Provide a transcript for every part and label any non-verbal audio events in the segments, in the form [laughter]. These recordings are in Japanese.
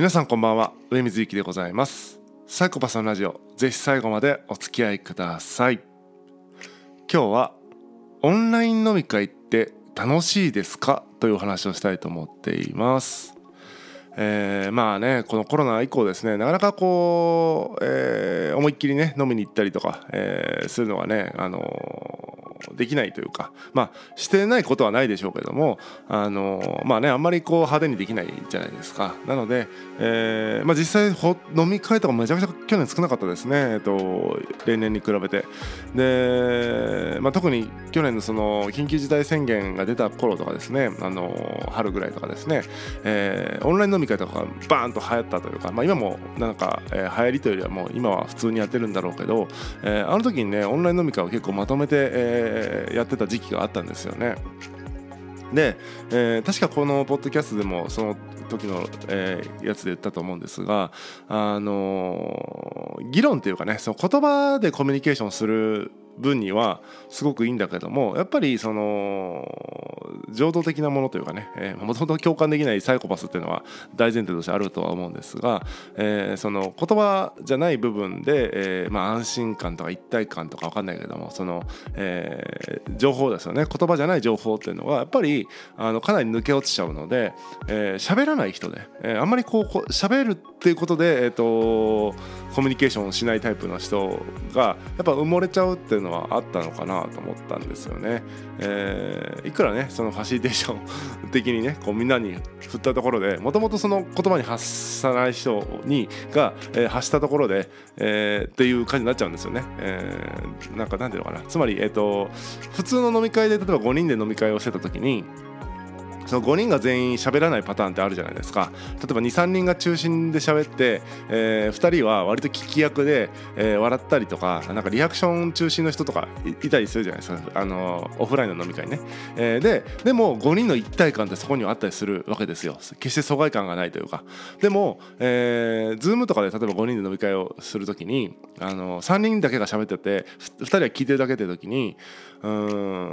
皆さんこんばんは。上水幸でございます。サイコパスのラジオ。ぜひ最後までお付き合いください。今日はオンライン飲み会って楽しいですか？というお話をしたいと思っています。えー、まあねこのコロナ以降ですねなかなかこう、えー、思いっきりね飲みに行ったりとか、えー、するのはねあのできないというかまあしてないことはないでしょうけどもあのまあねあんまりこう派手にできないじゃないですか。なので、えーまあ、実際ほ飲み会とかめちゃくちゃ去年少なかったですね、えっと、例年に比べて。で、まあ、特に去年のその緊急事態宣言が出た頃とかですねあの春ぐらいとかですね、えー、オンライン飲み会とかバーンと流行ったというか、まあ、今もなんか、えー、流行りというよりはもう今は普通にやってるんだろうけど、えー、あの時にねオンライン飲み会を結構まとめて、え、やってた時期があったんですよね。で、えー、確かこのポッドキャストでもその時の、えー、やつで言ったと思うんですが、あのー、議論っていうかねその言葉でコミュニケーションする分にはすごくいいんだけどもやっぱりその情動的なものというかねもともと共感できないサイコパスっていうのは大前提としてあるとは思うんですが、えー、その言葉じゃない部分で、えーまあ、安心感とか一体感とか分かんないけどもその、えー、情報ですよね。言葉じゃない情報っていうのはやっぱりあのかなり抜け落ちちゃうので喋、えー、らない人で、え、あんまりこう喋るっていうことで、えーと、コミュニケーションをしないタイプの人がやっぱ埋もれちゃうっていうのははあったのかなと思ったんですよね。えー、いくらねそのファシリテーション的にねこうみんなに振ったところでもともとその言葉に発さない人にが、えー、発したところで、えー、っていう感じになっちゃうんですよね。えー、なんかなんていうのかなつまり、えーと普通の飲み会で例えば5人で飲み会をしてた時にその5人が全員喋らないパターンってあるじゃないですか。例えば23人が中心で喋って、えー、2人は割と聞き役で、えー、笑ったりとかなんかリアクション中心の人とかいたりするじゃないですか。あのオフラインの飲み会ね、えー、ででも5人の一体感ってそこにはあったりするわけですよ。決して疎外感がないというか。でも、えー、Zoom とかで例えば5人で飲み会をするときにあの3人だけが喋ってて2人は聞いてるだけって時にう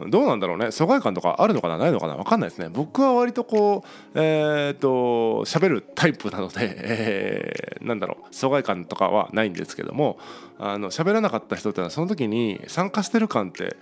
んどうなんだろうね。疎外感とかあるのかな？ないのかな？分かんないですね。僕はは割とこうえー、っと喋るタイプなので、えー、なんだろう疎外感とかはないんですけどもあの喋らなかった人ってのはその時に参加してる感って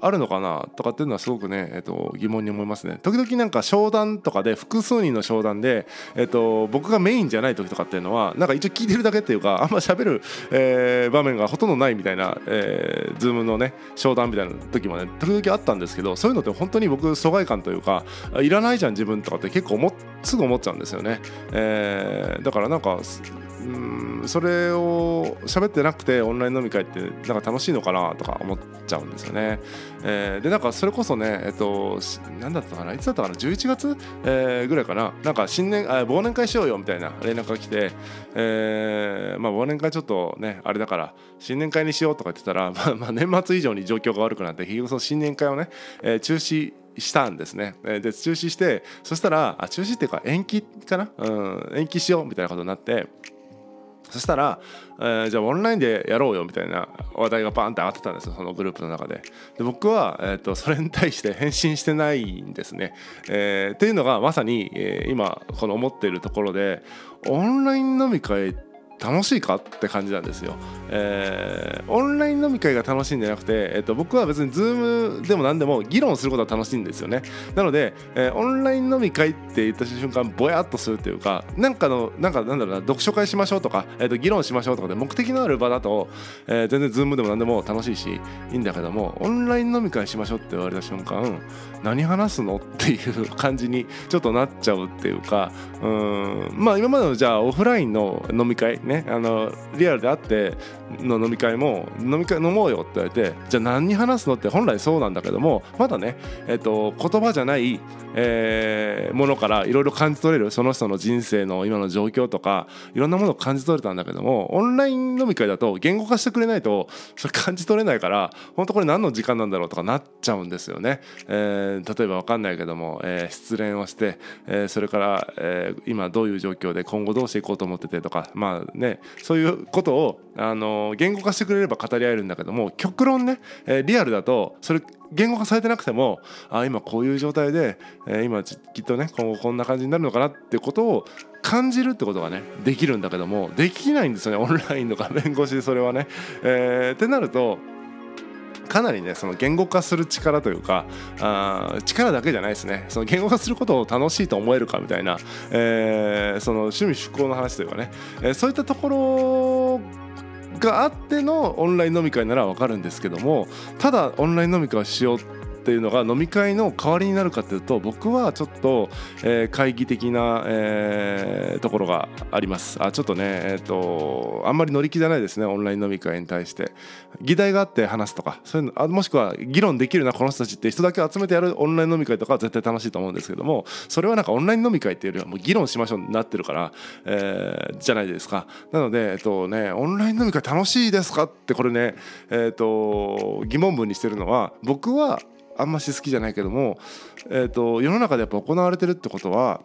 あるのかなとかっていうのはすごくね、えっと、疑問に思いますね。時々なんか商談とかで複数人の商談で、えっと、僕がメインじゃない時とかっていうのはなんか一応聞いてるだけっていうかあんま喋る、えー、場面がほとんどないみたいな、えー、ズームのね商談みたいな時もね時々あったんですけどそういうのって本当に僕疎外感というかいらないじゃん自分とかって結構すぐ思っちゃうんですよね。えー、だからなんかうんそれを喋ってなくてオンライン飲み会ってなんか楽しいのかなとか思っちゃうんですよね。えー、でなんかそれこそねえっと何だったかな？いつだったかな？11月、えー、ぐらいかな？なんか新年あ忘年会しようよみたいな連絡が来て、えー、まあ忘年会ちょっとねあれだから新年会にしようとか言ってたら、[laughs] まあ、まあ年末以上に状況が悪くなって結局その新年会をね、え、中止したんですね。で中止してそしたらあ中止っていうか延期かな、うん、延期しようみたいなことになって。そしたら、えー、じゃあオンラインでやろうよみたいな話題がバーンって上がってたんですよそのグループの中で。で僕は、えーと、それに対して返信してないんですね、えー、っていうのがまさに、えー、今この思っているところでオンライン飲み会って楽しいかって感じなんですよ、えー、オンライン飲み会が楽しいんじゃなくて、えー、と僕は別に Zoom でも何でも議論することは楽しいんですよね。なので、えー、オンライン飲み会って言った瞬間ぼやっとするっていうかなんかのなんかなんだろうな読書会しましょうとか、えー、と議論しましょうとかで目的のある場だと、えー、全然 Zoom でも何でも楽しいしいいんだけどもオンライン飲み会しましょうって言われた瞬間何話すのっていう感じにちょっとなっちゃうっていうかうんまあ今までのじゃあオフラインの飲み会ねあのリアルであっての飲み会も飲み会飲もうよって言われてじゃあ何に話すのって本来そうなんだけどもまだね、えーと、言葉じゃない、えー、ものからいろいろ感じ取れるその人の人生の今の状況とかいろんなものを感じ取れたんだけどもオンライン飲み会だと言語化してくれないとそれ感じ取れないから本当これ何の時間なんだろうとかなっちゃうんですよね。えー、例えば分かんないけども、えー、失恋をして、えー、それから、えー、今どういう状況で今後どうしていこうと思っててとかまあねそういうことをあのの言語化してくれれば語り合えるんだけども極論ね、え、リアルだとそれ言語化されてなくてもあ今こういう状態で、え、今きっとね今後こんな感じになるのかなってことを感じるってことがねできるんだけどもできないんですよねオンラインの画面越しでそれはね。えー、ってなるとかなりねその言語化する力というかあ力だけじゃないですねその言語化することを楽しいと思えるかみたいな、えー、その趣味趣向の話というかね、えー、そういったところがあってのオンライン飲み会なら分かるんですけどもただオンライン飲み会をしようっていうのが飲み会の代わりになるかというと僕はちょっと、えー、懐疑的な、えー、ところがあります。あちょっとねえっ、ー、とあんまり乗り気じゃないですねオンライン飲み会に対して。議題があって話すとかそういうのあもしくは議論できるなこの人たちって人だけ集めてやるオンライン飲み会とかは絶対楽しいと思うんですけどもそれはなんかオンライン飲み会っていうよりはもう議論しましょうになってるから、えー、じゃないですか。なのでえっとねオンライン飲み会楽しいですかってこれねえっと疑問文にしてるのは僕はあんまし好きじゃないけども、えーと、世の中でやっぱ行われてるってことは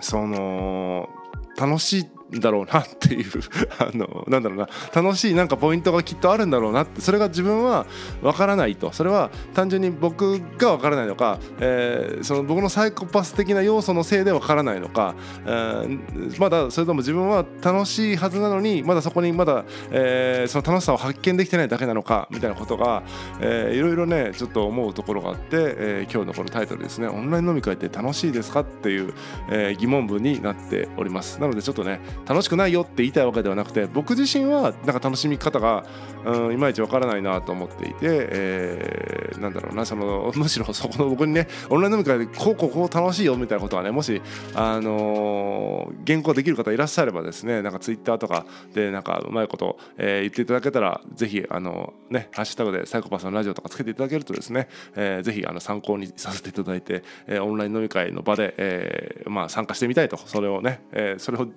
その楽しいだろうなっていう [laughs] あのなんだろうな。楽しいなんかポイントがきっとあるんだろうなって。それが自分は分からないと。それは単純に僕が分からないのか、えー、その僕のサイコパス的な要素のせいで分からないのか、えー、まだそれとも自分は楽しいはずなのにまだそこにまだ、えー、その楽しさを発見できてないだけなのかみたいなことが、えー、いろいろねちょっと思うところがあって、えー、今日のこのタイトルですね。オンライン飲み会って楽しいですか？っていう、えー、疑問文になっております。なのでちょっとね楽しくないよって言いたいわけではなくて僕自身はなんか楽しみ方が、うん、いまいちわからないなと思っていて、えー、なんだろうなその [laughs] むしろそこの僕にねオンライン飲み会でこうこうこう楽しいよみたいなことはねもし、あのー、原稿できる方いらっしゃればですねなんかツイッターとかでなんかうまいこと、えー、言っていただけたらぜひあのねハッシュタグでサイコパスのラジオとかつけていただけるとですね、えー、ぜひあの参考にさせていただいて、えー、オンライン飲み会の場で、えーまあ、参加してみたいとそれをね、えー、それを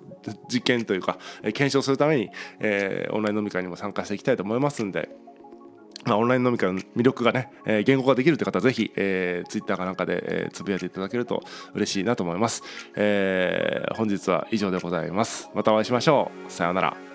実実験というか、え検証するために、えー、オンライン飲み会にも参加していきたいと思いますんで。まあ、オンライン飲み会の魅力がね、えー、言語化できるという方はぜひ、えー、ツイッターかなんかで、えー、つぶやいていただけると嬉しいなと思います、えー、本日は以上でございます。またお会いしましょう。さようなら。